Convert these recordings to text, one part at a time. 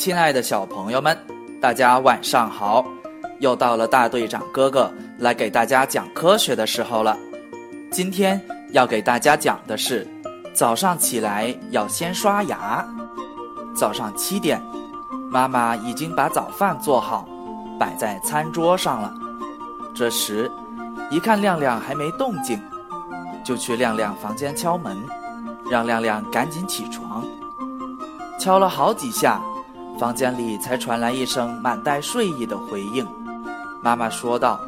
亲爱的小朋友们，大家晚上好！又到了大队长哥哥来给大家讲科学的时候了。今天要给大家讲的是，早上起来要先刷牙。早上七点，妈妈已经把早饭做好，摆在餐桌上了。这时，一看亮亮还没动静，就去亮亮房间敲门，让亮亮赶紧起床。敲了好几下。房间里才传来一声满带睡意的回应，妈妈说道：“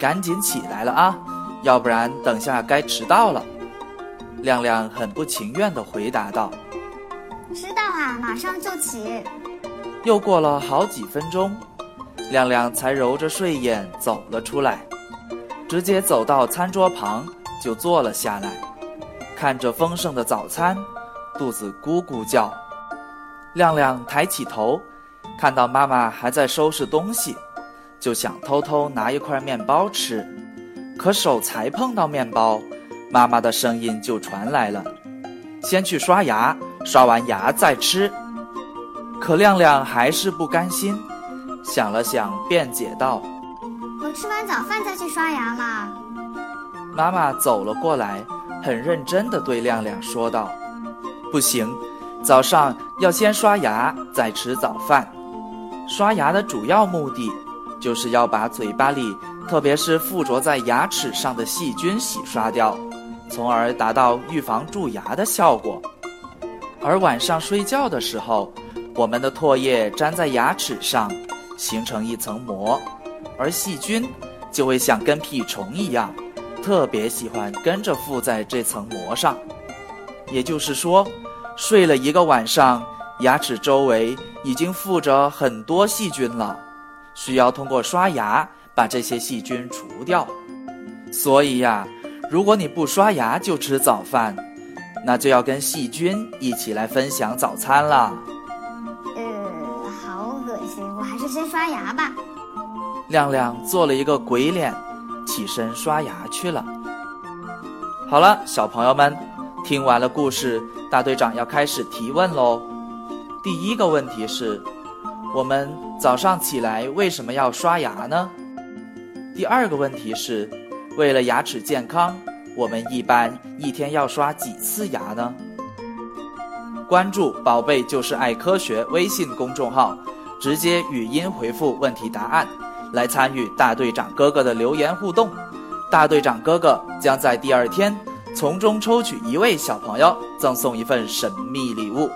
赶紧起来了啊，要不然等下该迟到了。”亮亮很不情愿地回答道：“知道啊，马上就起。”又过了好几分钟，亮亮才揉着睡眼走了出来，直接走到餐桌旁就坐了下来，看着丰盛的早餐，肚子咕咕叫。亮亮抬起头，看到妈妈还在收拾东西，就想偷偷拿一块面包吃。可手才碰到面包，妈妈的声音就传来了：“先去刷牙，刷完牙再吃。”可亮亮还是不甘心，想了想，辩解道：“我吃完早饭再去刷牙嘛。”妈妈走了过来，很认真地对亮亮说道：“不行。”早上要先刷牙，再吃早饭。刷牙的主要目的，就是要把嘴巴里，特别是附着在牙齿上的细菌洗刷掉，从而达到预防蛀牙的效果。而晚上睡觉的时候，我们的唾液粘在牙齿上，形成一层膜，而细菌就会像跟屁虫一样，特别喜欢跟着附在这层膜上。也就是说。睡了一个晚上，牙齿周围已经附着很多细菌了，需要通过刷牙把这些细菌除掉。所以呀，如果你不刷牙就吃早饭，那就要跟细菌一起来分享早餐了。呃，好恶心，我还是先刷牙吧。亮亮做了一个鬼脸，起身刷牙去了。好了，小朋友们。听完了故事，大队长要开始提问喽。第一个问题是：我们早上起来为什么要刷牙呢？第二个问题是：为了牙齿健康，我们一般一天要刷几次牙呢？关注“宝贝就是爱科学”微信公众号，直接语音回复问题答案，来参与大队长哥哥的留言互动。大队长哥哥将在第二天。从中抽取一位小朋友，赠送一份神秘礼物。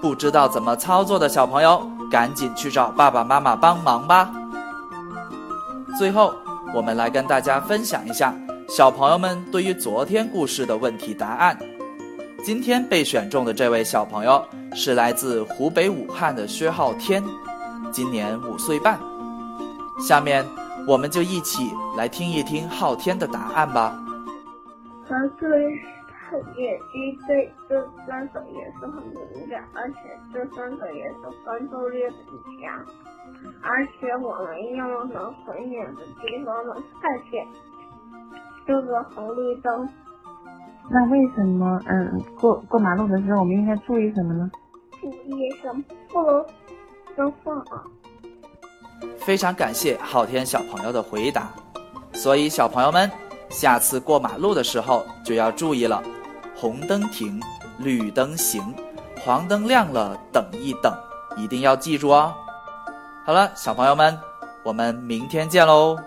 不知道怎么操作的小朋友，赶紧去找爸爸妈妈帮忙吧。最后，我们来跟大家分享一下小朋友们对于昨天故事的问题答案。今天被选中的这位小朋友是来自湖北武汉的薛浩天，今年五岁半。下面，我们就一起来听一听浩天的答案吧。它对它眼睛对这三种颜色很敏感，而且这三种颜色分辨率很强，而且我们用能很远的地方能看见这个红绿灯。那为什么嗯过过马路的时候我们应该注意什么呢？注意什么？不能说话啊！非常感谢昊天小朋友的回答，所以小朋友们。下次过马路的时候就要注意了，红灯停，绿灯行，黄灯亮了等一等，一定要记住哦。好了，小朋友们，我们明天见喽。